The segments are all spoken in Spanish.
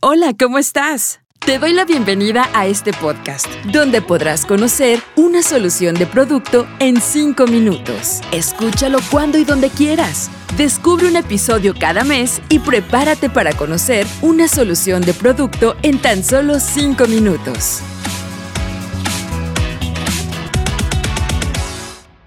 Hola, ¿cómo estás? Te doy la bienvenida a este podcast, donde podrás conocer una solución de producto en 5 minutos. Escúchalo cuando y donde quieras. Descubre un episodio cada mes y prepárate para conocer una solución de producto en tan solo 5 minutos.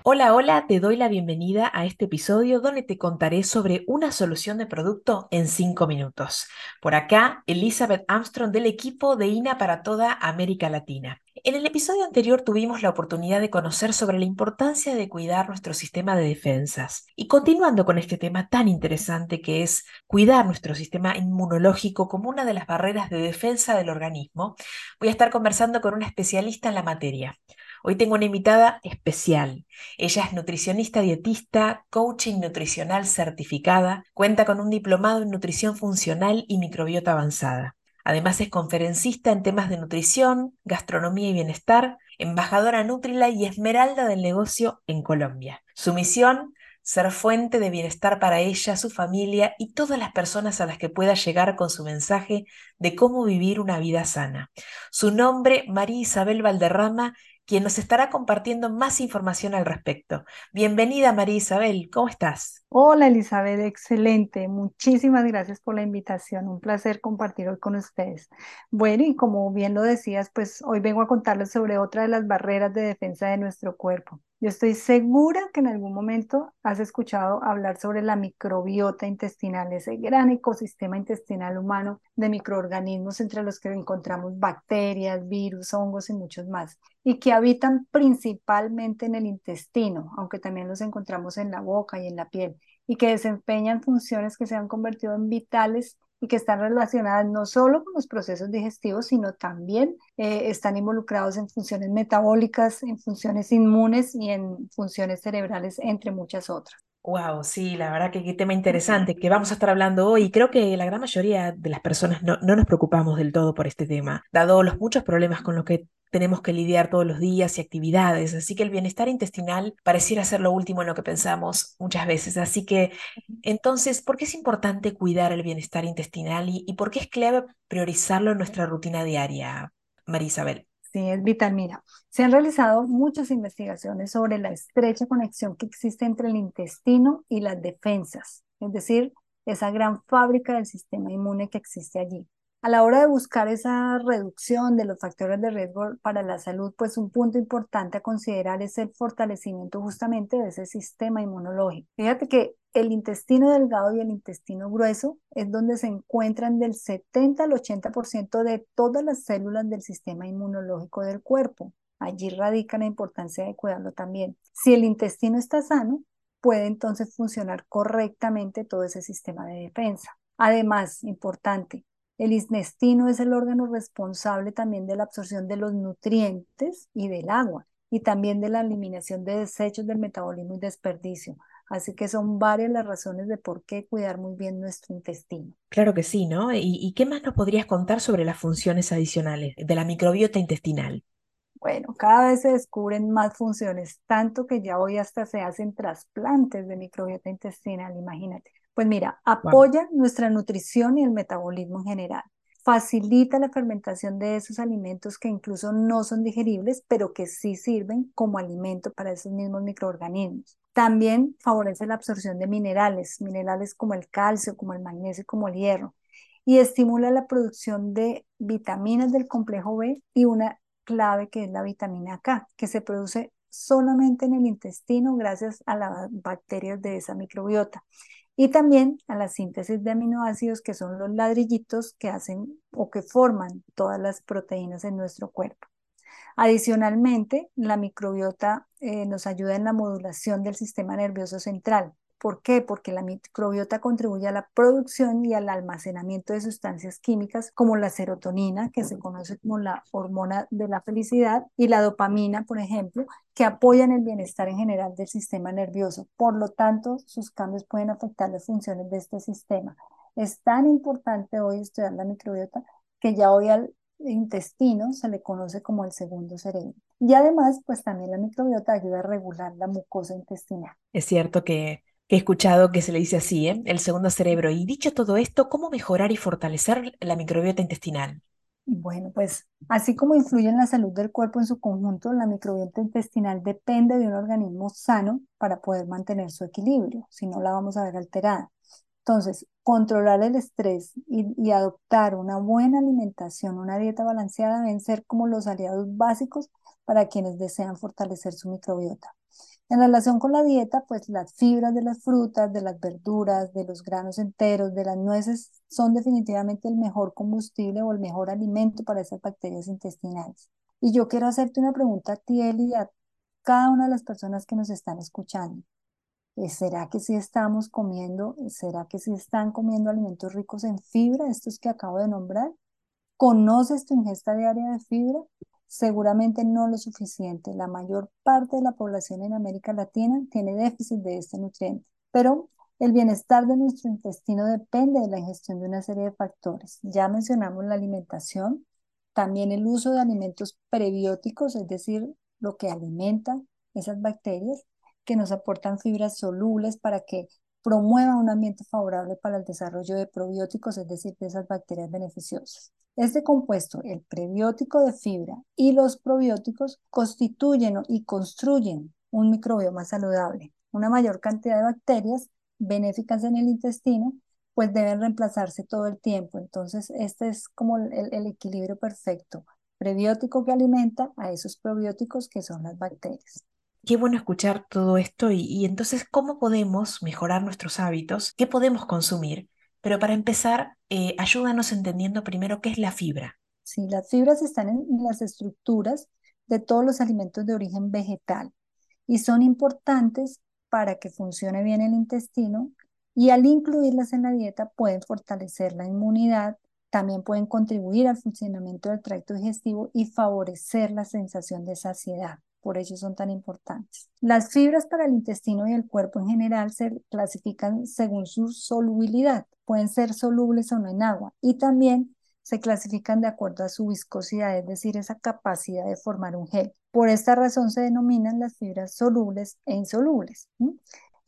Hola, hola, te doy la bienvenida a este episodio donde te contaré sobre una solución de producto en 5 minutos. Por acá, Elizabeth Armstrong del equipo de INA para toda América Latina. En el episodio anterior tuvimos la oportunidad de conocer sobre la importancia de cuidar nuestro sistema de defensas. Y continuando con este tema tan interesante que es cuidar nuestro sistema inmunológico como una de las barreras de defensa del organismo, voy a estar conversando con una especialista en la materia. Hoy tengo una invitada especial. Ella es nutricionista dietista, coaching nutricional certificada, cuenta con un diplomado en nutrición funcional y microbiota avanzada. Además es conferencista en temas de nutrición, gastronomía y bienestar, embajadora Nutrila y esmeralda del negocio en Colombia. Su misión, ser fuente de bienestar para ella, su familia y todas las personas a las que pueda llegar con su mensaje de cómo vivir una vida sana. Su nombre, María Isabel Valderrama, quien nos estará compartiendo más información al respecto. Bienvenida María Isabel, ¿cómo estás? Hola Elizabeth, excelente. Muchísimas gracias por la invitación. Un placer compartir hoy con ustedes. Bueno, y como bien lo decías, pues hoy vengo a contarles sobre otra de las barreras de defensa de nuestro cuerpo. Yo estoy segura que en algún momento has escuchado hablar sobre la microbiota intestinal, ese gran ecosistema intestinal humano de microorganismos entre los que encontramos bacterias, virus, hongos y muchos más, y que habitan principalmente en el intestino, aunque también los encontramos en la boca y en la piel, y que desempeñan funciones que se han convertido en vitales y que están relacionadas no solo con los procesos digestivos, sino también eh, están involucrados en funciones metabólicas, en funciones inmunes y en funciones cerebrales, entre muchas otras. Wow, sí, la verdad que qué tema interesante que vamos a estar hablando hoy. Creo que la gran mayoría de las personas no, no nos preocupamos del todo por este tema, dado los muchos problemas con los que tenemos que lidiar todos los días y actividades, así que el bienestar intestinal pareciera ser lo último en lo que pensamos muchas veces. Así que, entonces, ¿por qué es importante cuidar el bienestar intestinal y, por qué es clave priorizarlo en nuestra rutina diaria, María Isabel? Sí, es vital. Mira, se han realizado muchas investigaciones sobre la estrecha conexión que existe entre el intestino y las defensas, es decir, esa gran fábrica del sistema inmune que existe allí. A la hora de buscar esa reducción de los factores de riesgo para la salud, pues un punto importante a considerar es el fortalecimiento justamente de ese sistema inmunológico. Fíjate que el intestino delgado y el intestino grueso es donde se encuentran del 70 al 80% de todas las células del sistema inmunológico del cuerpo. Allí radica la importancia de cuidarlo también. Si el intestino está sano, puede entonces funcionar correctamente todo ese sistema de defensa. Además, importante, el intestino es el órgano responsable también de la absorción de los nutrientes y del agua y también de la eliminación de desechos del metabolismo y desperdicio. Así que son varias las razones de por qué cuidar muy bien nuestro intestino. Claro que sí, ¿no? ¿Y, qué más nos podrías contar sobre las funciones adicionales de la microbiota intestinal? Bueno, cada vez se descubren más funciones, tanto que ya hoy hasta se hacen trasplantes de microbiota intestinal, imagínate. Pues mira, apoya nuestra nutrición y el metabolismo en general. Facilita la fermentación de esos alimentos que incluso no son digeribles, pero que sí sirven como alimento para esos mismos microorganismos. También favorece la absorción de minerales, minerales como el calcio, como el magnesio, como el hierro. Y estimula la producción de vitaminas del complejo B y una clave que es la vitamina K, que se produce solamente en el intestino gracias a las bacterias de esa microbiota y también a la síntesis de aminoácidos que son los ladrillitos que hacen o que forman todas las proteínas en nuestro cuerpo. Adicionalmente, la microbiota eh, nos ayuda en la modulación del sistema nervioso central, ¿Por qué? Porque la microbiota contribuye a la producción y al almacenamiento de sustancias químicas como la serotonina, que se conoce como la hormona de la felicidad, y la dopamina, por ejemplo, que apoyan el bienestar en general del sistema nervioso. Por lo tanto, sus cambios pueden afectar las funciones de este sistema. Es tan importante hoy estudiar la microbiota que ya hoy al intestino se le conoce como el segundo cerebro. Y además, pues también la microbiota ayuda a regular la mucosa intestinal. Es cierto que He escuchado que se le dice así, ¿eh? el segundo cerebro. Y dicho todo esto, ¿cómo mejorar y fortalecer la microbiota intestinal? Bueno, pues así como influye en la salud del cuerpo en su conjunto, la microbiota intestinal depende de un organismo sano para poder mantener su equilibrio, si no la vamos a ver alterada. Entonces, controlar el estrés y, y, adoptar una buena alimentación, una dieta balanceada deben ser como los aliados básicos para quienes desean fortalecer su microbiota. En relación con la dieta, pues las fibras de las frutas, de las verduras, de los granos enteros, de las nueces, son definitivamente el mejor combustible o el mejor alimento para esas bacterias intestinales. Y yo quiero hacerte una pregunta a ti, Eli, y a cada una de las personas que nos están escuchando. Eh, ¿Será que sí estamos comiendo, será que sí están comiendo alimentos ricos en fibra, estos que acabo de nombrar? ¿Conoces tu ingesta diaria de fibra? Seguramente no lo suficiente. La mayor parte de la población en América Latina tiene déficit de este nutriente, pero el bienestar de nuestro intestino depende de la ingestión de una serie de factores. Ya mencionamos la alimentación, también el uso de alimentos prebióticos, es decir, lo que alimenta esas bacterias que nos aportan fibras solubles para que promueva un ambiente favorable para el desarrollo de probióticos, es decir, de esas bacterias beneficiosas. Este compuesto, el prebiótico de fibra y los probióticos, constituyen y construyen un microbioma saludable. Una mayor cantidad de bacterias benéficas en el intestino, pues deben reemplazarse todo el tiempo. Entonces, este es como el, equilibrio perfecto. Prebiótico que alimenta a esos probióticos que son las bacterias. Qué bueno escuchar todo esto y, entonces, ¿cómo podemos mejorar nuestros hábitos? ¿Qué podemos consumir pero para empezar, eh, ayúdanos entendiendo primero qué es la fibra. Sí, las fibras están en las estructuras de todos los alimentos de origen vegetal y son importantes para que funcione bien el intestino y al incluirlas en la dieta pueden fortalecer la inmunidad, también pueden contribuir al funcionamiento del tracto digestivo y favorecer la sensación de saciedad por eso son tan importantes. Las fibras para el intestino y el cuerpo en general se clasifican según su solubilidad. Pueden ser solubles o no en agua y también se clasifican de acuerdo a su viscosidad, es decir, esa capacidad de formar un gel. Por esta razón se denominan las fibras solubles e insolubles.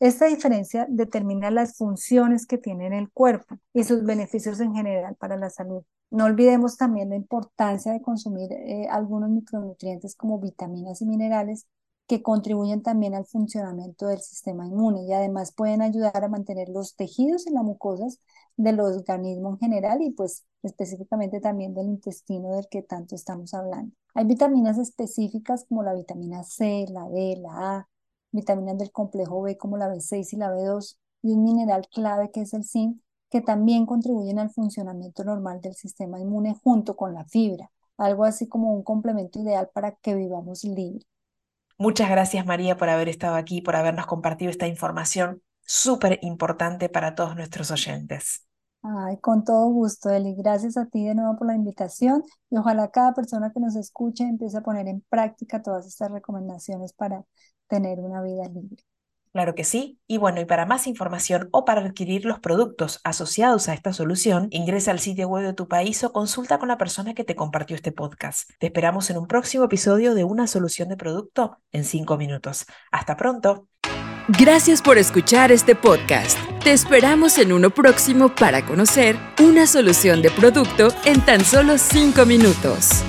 Esta diferencia determina las funciones que tiene el cuerpo y sus beneficios en general para la salud. No olvidemos también la importancia de consumir eh, algunos micronutrientes como vitaminas y minerales que contribuyen también al funcionamiento del sistema inmune y además pueden ayudar a mantener los tejidos y las mucosas del organismo en general y pues específicamente también del intestino del que tanto estamos hablando. Hay vitaminas específicas como la vitamina C, la D, la A, vitaminas del complejo B como la B6 y la B2 y un mineral clave que es el zinc que también contribuyen al funcionamiento normal del sistema inmune junto con la fibra, algo así como un complemento ideal para que vivamos libre. Muchas gracias María por haber estado aquí, por habernos compartido esta información súper importante para todos nuestros oyentes. Ay, con todo gusto, Eli. Gracias a ti de nuevo por la invitación y ojalá cada persona que nos escuche empiece a poner en práctica todas estas recomendaciones para tener una vida libre. Claro que sí. Y bueno, y para más información o para adquirir los productos asociados a esta solución, ingresa al sitio web de tu país o consulta con la persona que te compartió este podcast. Te esperamos en un próximo episodio de Una solución de producto en 5 minutos. Hasta pronto. Gracias por escuchar este podcast. Te esperamos en uno próximo para conocer una solución de producto en tan solo 5 minutos.